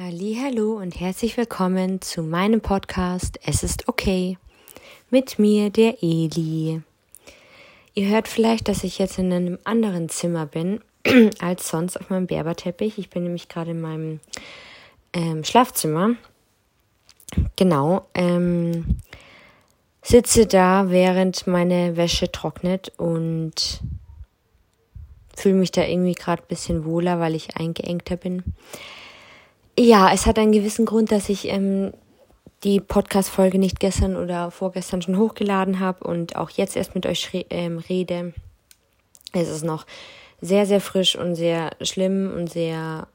Hallo und herzlich willkommen zu meinem Podcast Es ist okay mit mir der Eli. Ihr hört vielleicht, dass ich jetzt in einem anderen Zimmer bin als sonst auf meinem Berberteppich. Ich bin nämlich gerade in meinem ähm, Schlafzimmer. Genau. Ähm, sitze da, während meine Wäsche trocknet und fühle mich da irgendwie gerade ein bisschen wohler, weil ich eingeengter bin. Ja, es hat einen gewissen Grund, dass ich ähm, die Podcast-Folge nicht gestern oder vorgestern schon hochgeladen habe und auch jetzt erst mit euch ähm, rede. Es ist noch sehr, sehr frisch und sehr schlimm und sehr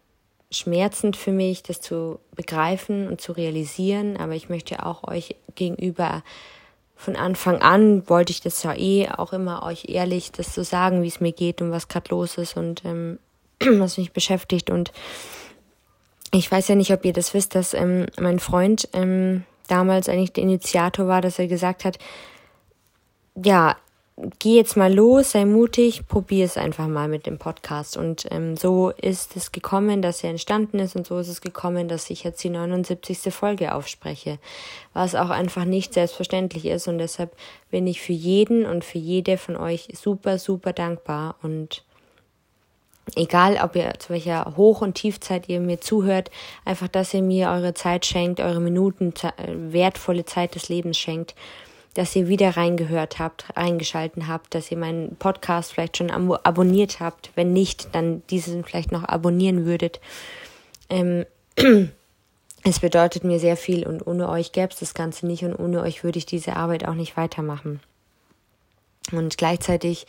schmerzend für mich, das zu begreifen und zu realisieren. Aber ich möchte auch euch gegenüber von Anfang an wollte ich das ja eh auch immer euch ehrlich das zu so sagen, wie es mir geht und was gerade los ist und ähm, was mich beschäftigt und ich weiß ja nicht, ob ihr das wisst, dass ähm, mein Freund ähm, damals eigentlich der Initiator war, dass er gesagt hat, ja, geh jetzt mal los, sei mutig, probier es einfach mal mit dem Podcast. Und ähm, so ist es gekommen, dass er entstanden ist und so ist es gekommen, dass ich jetzt die 79. Folge aufspreche, was auch einfach nicht selbstverständlich ist und deshalb bin ich für jeden und für jede von euch super, super dankbar und egal ob ihr zu welcher Hoch- und Tiefzeit ihr mir zuhört, einfach, dass ihr mir eure Zeit schenkt, eure Minuten, wertvolle Zeit des Lebens schenkt, dass ihr wieder reingehört habt, reingeschalten habt, dass ihr meinen Podcast vielleicht schon abonniert habt. Wenn nicht, dann diesen vielleicht noch abonnieren würdet. Ähm, es bedeutet mir sehr viel und ohne euch gäbe es das Ganze nicht und ohne euch würde ich diese Arbeit auch nicht weitermachen. Und gleichzeitig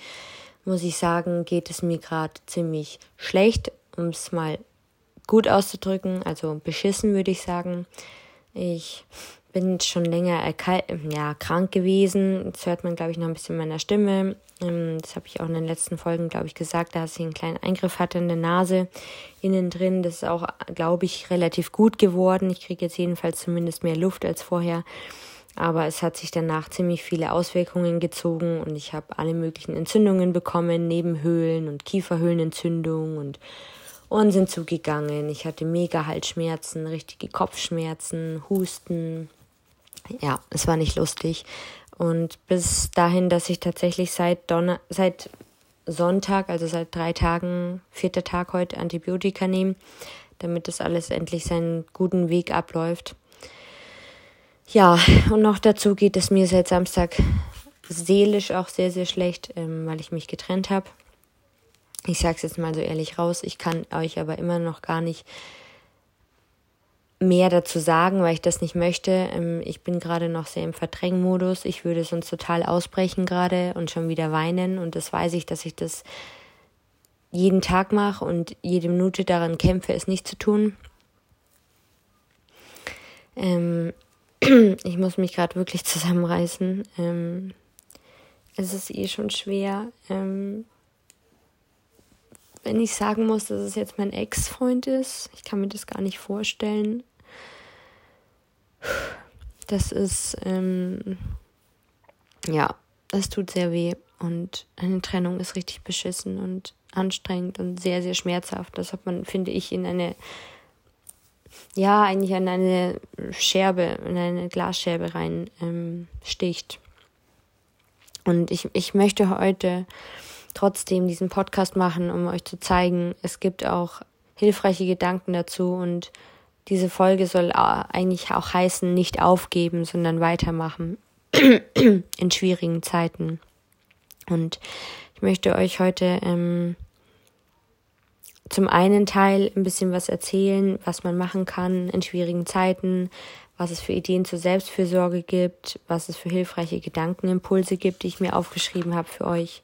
muss ich sagen, geht es mir gerade ziemlich schlecht, um es mal gut auszudrücken, also beschissen würde ich sagen. Ich bin schon länger ja, krank gewesen. Das hört man, glaube ich, noch ein bisschen meiner Stimme. Ähm, das habe ich auch in den letzten Folgen, glaube ich, gesagt, dass ich einen kleinen Eingriff hatte in der Nase innen drin. Das ist auch, glaube ich, relativ gut geworden. Ich kriege jetzt jedenfalls zumindest mehr Luft als vorher. Aber es hat sich danach ziemlich viele Auswirkungen gezogen und ich habe alle möglichen Entzündungen bekommen, Nebenhöhlen und Kieferhöhlenentzündung und Ohren sind zugegangen. Ich hatte mega Halsschmerzen, richtige Kopfschmerzen, Husten. Ja, es war nicht lustig. Und bis dahin, dass ich tatsächlich seit Donner seit Sonntag, also seit drei Tagen, vierter Tag heute Antibiotika nehme, damit das alles endlich seinen guten Weg abläuft. Ja, und noch dazu geht es mir seit Samstag seelisch auch sehr, sehr schlecht, ähm, weil ich mich getrennt habe. Ich sage es jetzt mal so ehrlich raus, ich kann euch aber immer noch gar nicht mehr dazu sagen, weil ich das nicht möchte. Ähm, ich bin gerade noch sehr im Verdrängmodus. Ich würde sonst total ausbrechen gerade und schon wieder weinen. Und das weiß ich, dass ich das jeden Tag mache und jede Minute daran kämpfe, es nicht zu tun. Ähm, ich muss mich gerade wirklich zusammenreißen. Ähm, es ist eh schon schwer. Ähm, wenn ich sagen muss, dass es jetzt mein Ex-Freund ist, ich kann mir das gar nicht vorstellen. Das ist, ähm, ja, das tut sehr weh und eine Trennung ist richtig beschissen und anstrengend und sehr, sehr schmerzhaft. Das hat man, finde ich, in eine ja, eigentlich an eine Scherbe, in eine Glasscherbe rein ähm, sticht. Und ich, ich möchte heute trotzdem diesen Podcast machen, um euch zu zeigen, es gibt auch hilfreiche Gedanken dazu und diese Folge soll eigentlich auch heißen, nicht aufgeben, sondern weitermachen in schwierigen Zeiten. Und ich möchte euch heute ähm, zum einen Teil ein bisschen was erzählen, was man machen kann in schwierigen Zeiten, was es für Ideen zur Selbstfürsorge gibt, was es für hilfreiche Gedankenimpulse gibt, die ich mir aufgeschrieben habe für euch.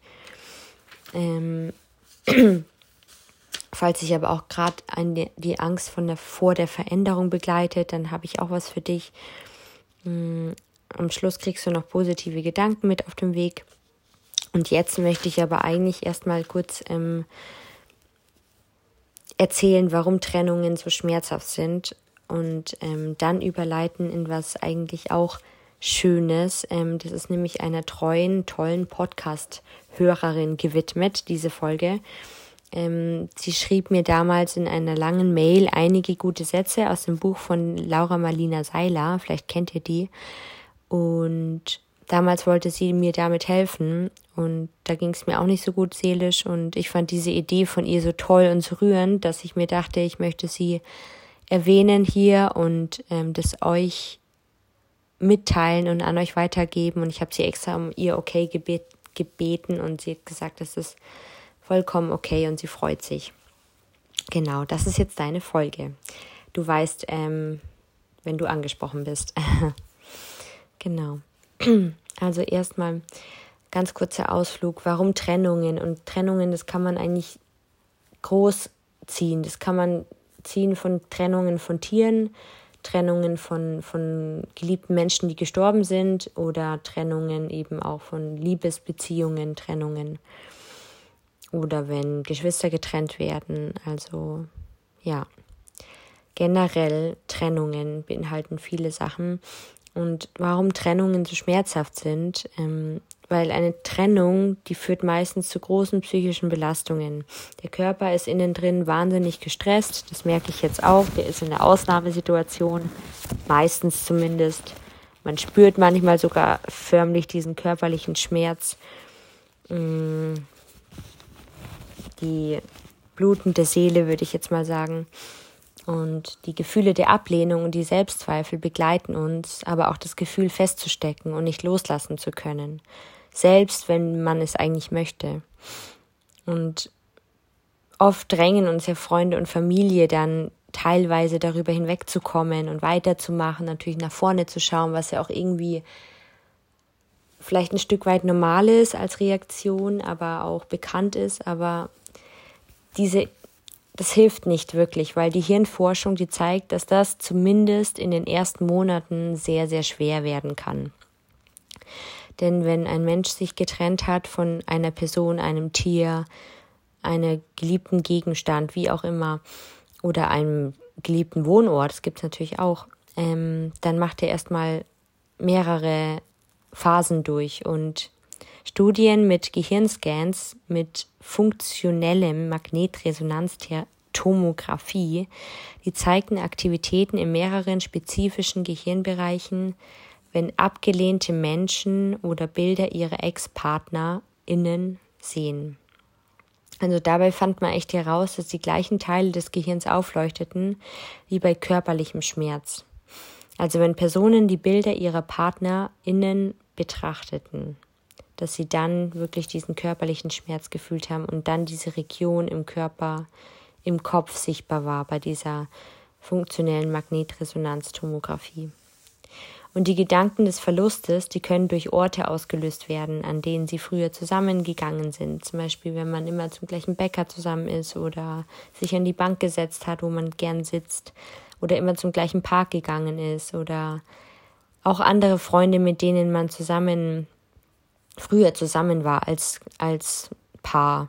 Ähm, falls sich aber auch gerade die Angst von der, vor der Veränderung begleitet, dann habe ich auch was für dich. Ähm, am Schluss kriegst du noch positive Gedanken mit auf dem Weg. Und jetzt möchte ich aber eigentlich erstmal kurz ähm, erzählen, warum Trennungen so schmerzhaft sind und ähm, dann überleiten in was eigentlich auch Schönes. Ähm, das ist nämlich einer treuen, tollen Podcast-Hörerin gewidmet, diese Folge. Ähm, sie schrieb mir damals in einer langen Mail einige gute Sätze aus dem Buch von Laura Marlina Seiler. Vielleicht kennt ihr die. Und damals wollte sie mir damit helfen. Und da ging es mir auch nicht so gut seelisch. Und ich fand diese Idee von ihr so toll und so rührend, dass ich mir dachte, ich möchte sie erwähnen hier und ähm, das euch mitteilen und an euch weitergeben. Und ich habe sie extra um ihr okay gebet gebeten und sie hat gesagt, das ist vollkommen okay und sie freut sich. Genau, das ist jetzt deine Folge. Du weißt, ähm, wenn du angesprochen bist. genau. Also erstmal ganz kurzer Ausflug. Warum Trennungen? Und Trennungen, das kann man eigentlich groß ziehen. Das kann man ziehen von Trennungen von Tieren, Trennungen von, von geliebten Menschen, die gestorben sind oder Trennungen eben auch von Liebesbeziehungen, Trennungen oder wenn Geschwister getrennt werden. Also ja, generell Trennungen beinhalten viele Sachen. Und warum Trennungen so schmerzhaft sind, ähm, weil eine Trennung, die führt meistens zu großen psychischen Belastungen. Der Körper ist innen drin wahnsinnig gestresst, das merke ich jetzt auch, der ist in einer Ausnahmesituation, meistens zumindest. Man spürt manchmal sogar förmlich diesen körperlichen Schmerz. Mm. Die blutende Seele, würde ich jetzt mal sagen. Und die Gefühle der Ablehnung und die Selbstzweifel begleiten uns, aber auch das Gefühl festzustecken und nicht loslassen zu können selbst wenn man es eigentlich möchte. Und oft drängen uns ja Freunde und Familie dann teilweise darüber hinwegzukommen und weiterzumachen, natürlich nach vorne zu schauen, was ja auch irgendwie vielleicht ein Stück weit normal ist als Reaktion, aber auch bekannt ist, aber diese das hilft nicht wirklich, weil die Hirnforschung, die zeigt, dass das zumindest in den ersten Monaten sehr, sehr schwer werden kann. Denn wenn ein Mensch sich getrennt hat von einer Person, einem Tier, einem geliebten Gegenstand, wie auch immer, oder einem geliebten Wohnort, das gibt es natürlich auch, ähm, dann macht er erstmal mehrere Phasen durch und Studien mit Gehirnscans mit funktionellem Magnetresonanztomographie, die zeigten Aktivitäten in mehreren spezifischen Gehirnbereichen wenn abgelehnte Menschen oder Bilder ihrer Ex-PartnerInnen sehen. Also dabei fand man echt heraus, dass die gleichen Teile des Gehirns aufleuchteten wie bei körperlichem Schmerz. Also wenn Personen die Bilder ihrer PartnerInnen betrachteten, dass sie dann wirklich diesen körperlichen Schmerz gefühlt haben und dann diese Region im Körper, im Kopf sichtbar war bei dieser funktionellen Magnetresonanztomographie. Und die Gedanken des Verlustes, die können durch Orte ausgelöst werden, an denen sie früher zusammengegangen sind. Zum Beispiel, wenn man immer zum gleichen Bäcker zusammen ist oder sich an die Bank gesetzt hat, wo man gern sitzt oder immer zum gleichen Park gegangen ist oder auch andere Freunde, mit denen man zusammen früher zusammen war als, als Paar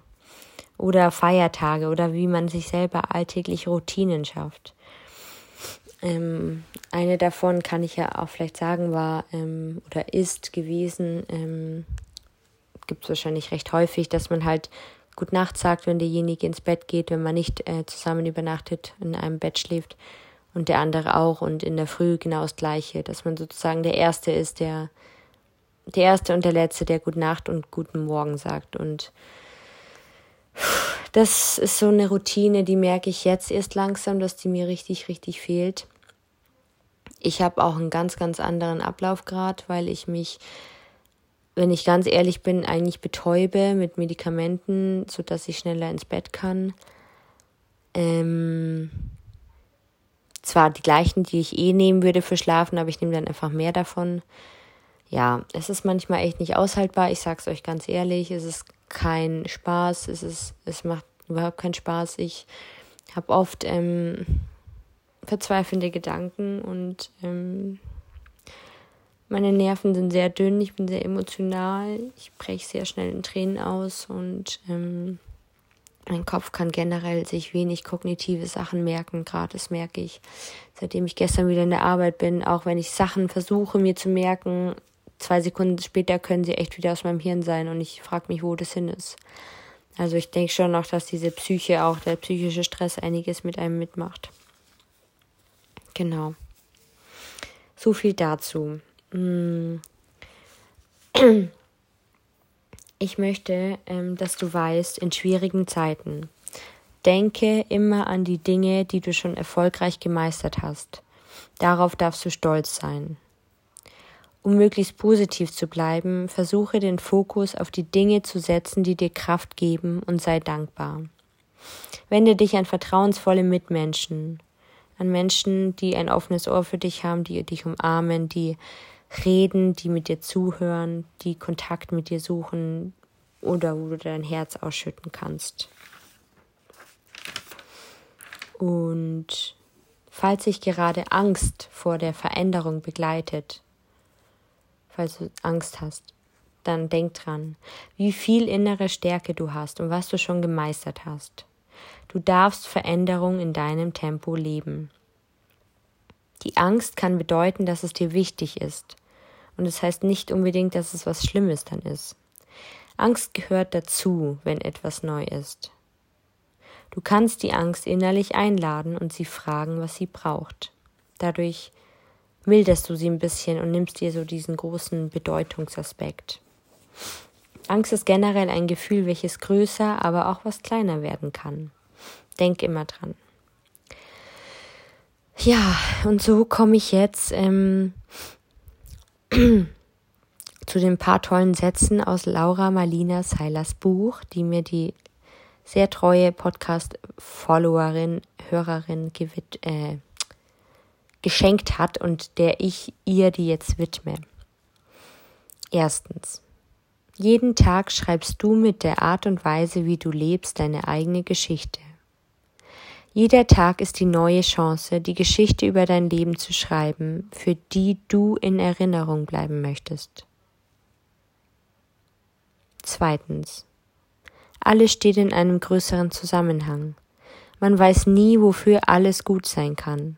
oder Feiertage oder wie man sich selber alltäglich Routinen schafft. Ähm, eine davon kann ich ja auch vielleicht sagen, war ähm, oder ist gewesen, ähm, gibt es wahrscheinlich recht häufig, dass man halt Gut Nacht sagt, wenn derjenige ins Bett geht, wenn man nicht äh, zusammen übernachtet, in einem Bett schläft und der andere auch und in der Früh genau das Gleiche, dass man sozusagen der Erste ist, der der Erste und der Letzte, der Gut Nacht und Guten Morgen sagt und das ist so eine Routine, die merke ich jetzt erst langsam, dass die mir richtig, richtig fehlt. Ich habe auch einen ganz, ganz anderen Ablaufgrad, weil ich mich, wenn ich ganz ehrlich bin, eigentlich betäube mit Medikamenten, sodass ich schneller ins Bett kann. Ähm, zwar die gleichen, die ich eh nehmen würde für Schlafen, aber ich nehme dann einfach mehr davon. Ja, es ist manchmal echt nicht aushaltbar. Ich sag's euch ganz ehrlich, es ist kein Spaß, es ist, es macht überhaupt keinen Spaß. Ich habe oft ähm, verzweifelnde Gedanken und ähm, meine Nerven sind sehr dünn, ich bin sehr emotional, ich breche sehr schnell in Tränen aus und ähm, mein Kopf kann generell sich wenig kognitive Sachen merken, gerade das merke ich, seitdem ich gestern wieder in der Arbeit bin, auch wenn ich Sachen versuche mir zu merken, zwei Sekunden später können sie echt wieder aus meinem Hirn sein und ich frage mich, wo das hin ist. Also ich denke schon noch, dass diese Psyche auch, der psychische Stress einiges mit einem mitmacht. Genau. So viel dazu. Hm. Ich möchte, ähm, dass du weißt, in schwierigen Zeiten, denke immer an die Dinge, die du schon erfolgreich gemeistert hast. Darauf darfst du stolz sein. Um möglichst positiv zu bleiben, versuche den Fokus auf die Dinge zu setzen, die dir Kraft geben und sei dankbar. Wende dich an vertrauensvolle Mitmenschen, an Menschen, die ein offenes Ohr für dich haben, die dich umarmen, die reden, die mit dir zuhören, die Kontakt mit dir suchen oder wo du dein Herz ausschütten kannst. Und falls sich gerade Angst vor der Veränderung begleitet, falls du Angst hast, dann denk dran, wie viel innere Stärke du hast und was du schon gemeistert hast. Du darfst Veränderung in deinem Tempo leben. Die Angst kann bedeuten, dass es dir wichtig ist. Und es das heißt nicht unbedingt, dass es was Schlimmes dann ist. Angst gehört dazu, wenn etwas neu ist. Du kannst die Angst innerlich einladen und sie fragen, was sie braucht. Dadurch milderst du sie ein bisschen und nimmst dir so diesen großen Bedeutungsaspekt. Angst ist generell ein Gefühl, welches größer, aber auch was kleiner werden kann. Denk immer dran. Ja, und so komme ich jetzt ähm, zu den paar tollen Sätzen aus Laura Marlina Seilers Buch, die mir die sehr treue Podcast-Followerin, Hörerin gewid äh, geschenkt hat und der ich ihr die jetzt widme. Erstens. Jeden Tag schreibst du mit der Art und Weise, wie du lebst, deine eigene Geschichte. Jeder Tag ist die neue Chance, die Geschichte über dein Leben zu schreiben, für die du in Erinnerung bleiben möchtest. Zweitens. Alles steht in einem größeren Zusammenhang. Man weiß nie, wofür alles gut sein kann.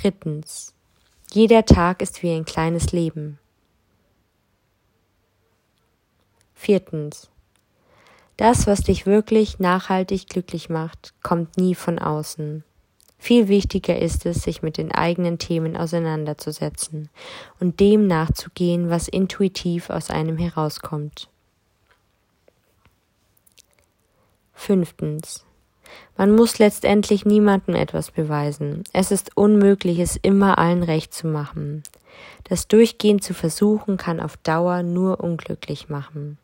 Drittens. Jeder Tag ist wie ein kleines Leben. Viertens. Das, was dich wirklich nachhaltig glücklich macht, kommt nie von außen. Viel wichtiger ist es, sich mit den eigenen Themen auseinanderzusetzen und dem nachzugehen, was intuitiv aus einem herauskommt. Fünftens. Man muss letztendlich niemandem etwas beweisen. Es ist unmöglich, es immer allen recht zu machen. Das durchgehend zu versuchen kann auf Dauer nur unglücklich machen.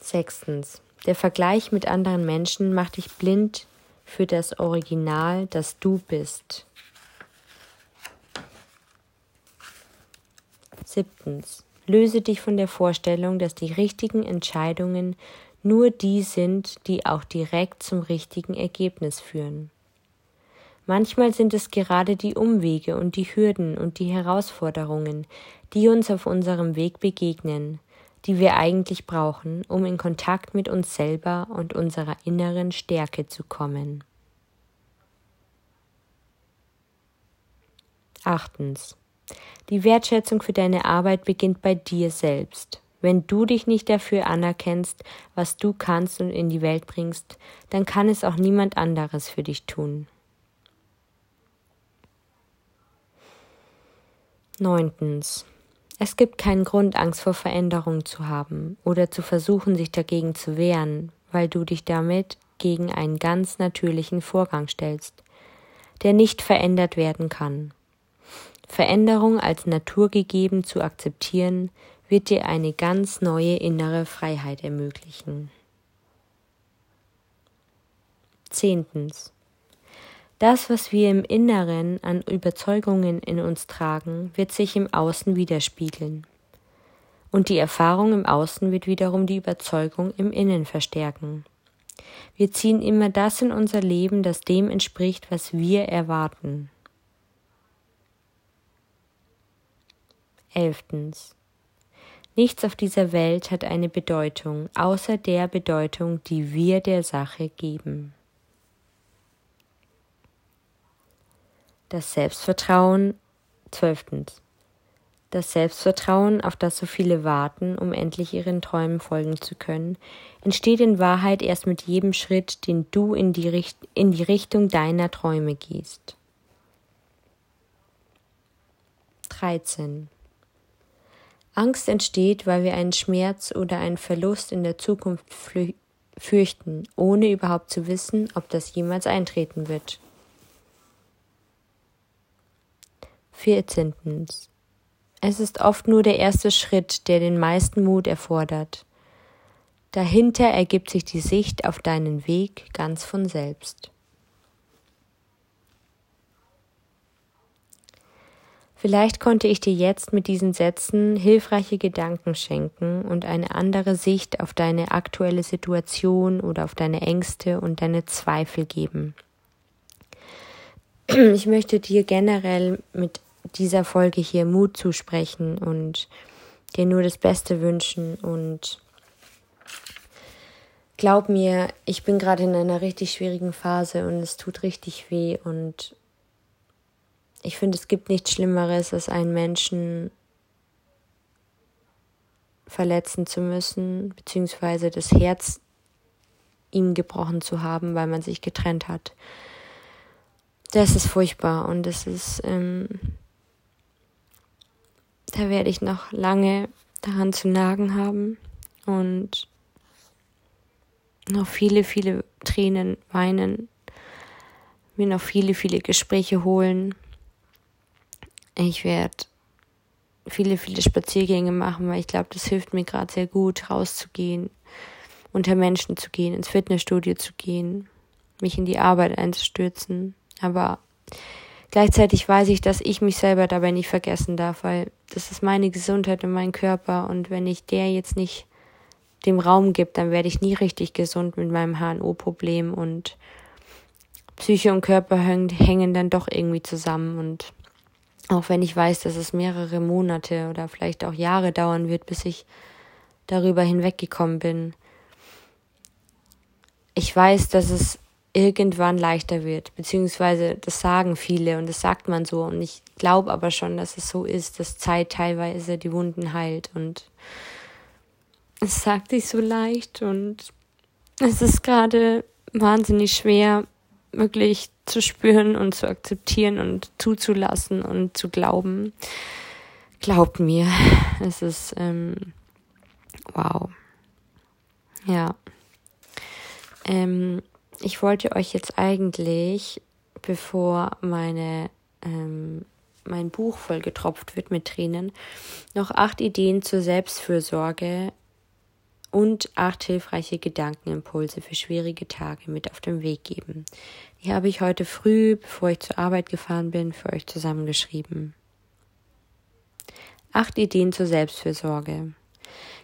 Sechstens. Der Vergleich mit anderen Menschen macht dich blind für das Original, das du bist. Siebtens. Löse dich von der Vorstellung, dass die richtigen Entscheidungen nur die sind, die auch direkt zum richtigen Ergebnis führen. Manchmal sind es gerade die Umwege und die Hürden und die Herausforderungen, die uns auf unserem Weg begegnen, die wir eigentlich brauchen, um in Kontakt mit uns selber und unserer inneren Stärke zu kommen. Achtens. Die Wertschätzung für deine Arbeit beginnt bei dir selbst. Wenn du dich nicht dafür anerkennst, was du kannst und in die Welt bringst, dann kann es auch niemand anderes für dich tun. Neuntens. Es gibt keinen Grund, Angst vor Veränderung zu haben oder zu versuchen, sich dagegen zu wehren, weil du dich damit gegen einen ganz natürlichen Vorgang stellst, der nicht verändert werden kann. Veränderung als naturgegeben zu akzeptieren, wird dir eine ganz neue innere Freiheit ermöglichen. Zehntens. Das, was wir im Inneren an Überzeugungen in uns tragen, wird sich im Außen widerspiegeln. Und die Erfahrung im Außen wird wiederum die Überzeugung im Innen verstärken. Wir ziehen immer das in unser Leben, das dem entspricht, was wir erwarten. Elftens. Nichts auf dieser Welt hat eine Bedeutung, außer der Bedeutung, die wir der Sache geben. Das Selbstvertrauen. Zwölftens. Das Selbstvertrauen, auf das so viele warten, um endlich ihren Träumen folgen zu können, entsteht in Wahrheit erst mit jedem Schritt, den du in die, Richt in die Richtung deiner Träume gehst. 13. Angst entsteht, weil wir einen Schmerz oder einen Verlust in der Zukunft fürchten, ohne überhaupt zu wissen, ob das jemals eintreten wird. 14. Es ist oft nur der erste Schritt, der den meisten Mut erfordert. Dahinter ergibt sich die Sicht auf deinen Weg ganz von selbst. Vielleicht konnte ich dir jetzt mit diesen Sätzen hilfreiche Gedanken schenken und eine andere Sicht auf deine aktuelle Situation oder auf deine Ängste und deine Zweifel geben. Ich möchte dir generell mit dieser Folge hier Mut zusprechen und dir nur das Beste wünschen und glaub mir, ich bin gerade in einer richtig schwierigen Phase und es tut richtig weh und ich finde, es gibt nichts Schlimmeres, als einen Menschen verletzen zu müssen, beziehungsweise das Herz ihm gebrochen zu haben, weil man sich getrennt hat. Das ist furchtbar und das ist, ähm, da werde ich noch lange daran zu nagen haben und noch viele, viele Tränen weinen, mir noch viele, viele Gespräche holen ich werde viele, viele Spaziergänge machen, weil ich glaube, das hilft mir gerade sehr gut, rauszugehen, unter Menschen zu gehen, ins Fitnessstudio zu gehen, mich in die Arbeit einzustürzen. Aber gleichzeitig weiß ich, dass ich mich selber dabei nicht vergessen darf, weil das ist meine Gesundheit und mein Körper. Und wenn ich der jetzt nicht dem Raum gibt, dann werde ich nie richtig gesund mit meinem HNO-Problem und Psyche und Körper hängen dann doch irgendwie zusammen und auch wenn ich weiß, dass es mehrere Monate oder vielleicht auch Jahre dauern wird, bis ich darüber hinweggekommen bin. Ich weiß, dass es irgendwann leichter wird, beziehungsweise das sagen viele und das sagt man so und ich glaube aber schon, dass es so ist, dass Zeit teilweise die Wunden heilt und es sagt sich so leicht und es ist gerade wahnsinnig schwer, wirklich zu spüren und zu akzeptieren und zuzulassen und zu glauben. Glaubt mir, es ist ähm, wow. Ja. Ähm, ich wollte euch jetzt eigentlich, bevor meine ähm, mein Buch vollgetropft wird mit Tränen, noch acht Ideen zur Selbstfürsorge und acht hilfreiche Gedankenimpulse für schwierige Tage mit auf den Weg geben. Die habe ich heute früh, bevor ich zur Arbeit gefahren bin, für euch zusammengeschrieben. Acht Ideen zur Selbstfürsorge.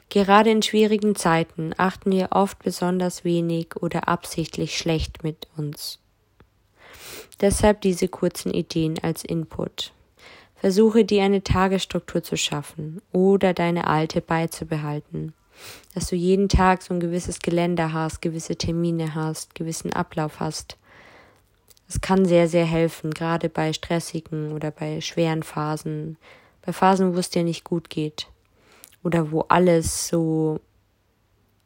Gerade in schwierigen Zeiten achten wir oft besonders wenig oder absichtlich schlecht mit uns. Deshalb diese kurzen Ideen als Input. Versuche dir eine Tagesstruktur zu schaffen oder deine alte beizubehalten dass du jeden Tag so ein gewisses Gelände hast, gewisse Termine hast, gewissen Ablauf hast. Es kann sehr, sehr helfen, gerade bei stressigen oder bei schweren Phasen, bei Phasen, wo es dir nicht gut geht oder wo alles so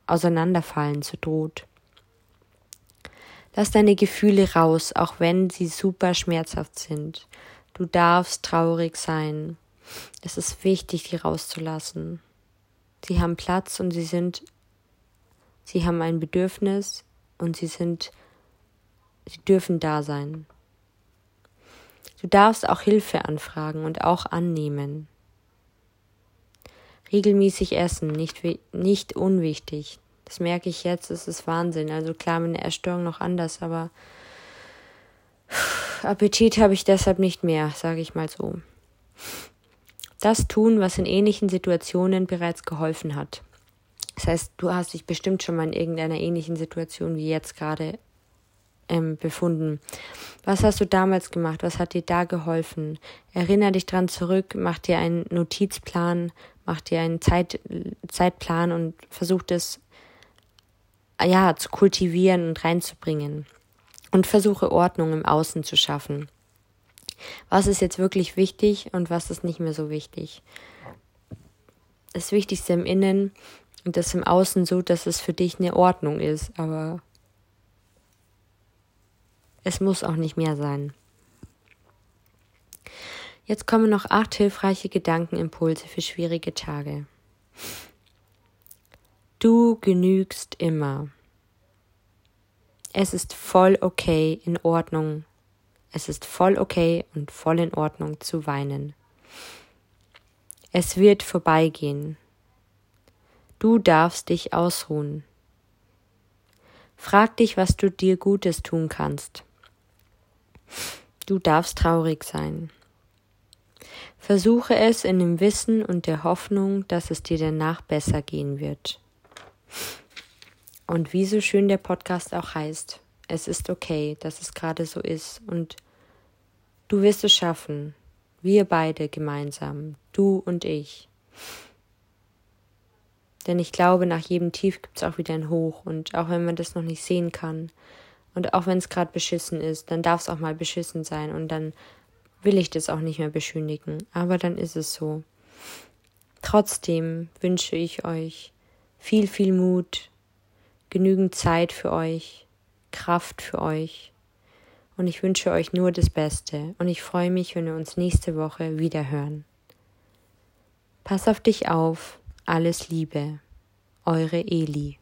auseinanderfallen zu droht. Lass deine Gefühle raus, auch wenn sie super schmerzhaft sind. Du darfst traurig sein. Es ist wichtig, die rauszulassen. Sie haben Platz und sie sind, sie haben ein Bedürfnis und sie sind, sie dürfen da sein. Du darfst auch Hilfe anfragen und auch annehmen. Regelmäßig essen, nicht, nicht unwichtig. Das merke ich jetzt, es ist Wahnsinn. Also klar, meine Erstörung noch anders, aber Appetit habe ich deshalb nicht mehr, sage ich mal so das tun, was in ähnlichen Situationen bereits geholfen hat. Das heißt, du hast dich bestimmt schon mal in irgendeiner ähnlichen Situation wie jetzt gerade ähm, befunden. Was hast du damals gemacht? Was hat dir da geholfen? Erinner dich dran zurück, mach dir einen Notizplan, mach dir einen Zeit, Zeitplan und versuch das ja zu kultivieren und reinzubringen. Und versuche Ordnung im Außen zu schaffen. Was ist jetzt wirklich wichtig und was ist nicht mehr so wichtig? Das Wichtigste im Innen und das im Außen so, dass es für dich eine Ordnung ist, aber es muss auch nicht mehr sein. Jetzt kommen noch acht hilfreiche Gedankenimpulse für schwierige Tage. Du genügst immer. Es ist voll okay, in Ordnung. Es ist voll okay und voll in Ordnung zu weinen. Es wird vorbeigehen. Du darfst dich ausruhen. Frag dich, was du dir Gutes tun kannst. Du darfst traurig sein. Versuche es in dem Wissen und der Hoffnung, dass es dir danach besser gehen wird. Und wie so schön der Podcast auch heißt, es ist okay, dass es gerade so ist und du wirst es schaffen. Wir beide gemeinsam, du und ich. Denn ich glaube, nach jedem Tief gibt es auch wieder ein Hoch und auch wenn man das noch nicht sehen kann und auch wenn es gerade beschissen ist, dann darf es auch mal beschissen sein und dann will ich das auch nicht mehr beschönigen, aber dann ist es so. Trotzdem wünsche ich euch viel, viel Mut, genügend Zeit für euch, Kraft für euch. Und ich wünsche euch nur das Beste und ich freue mich, wenn wir uns nächste Woche wieder hören. Pass auf dich auf, alles Liebe, eure Eli.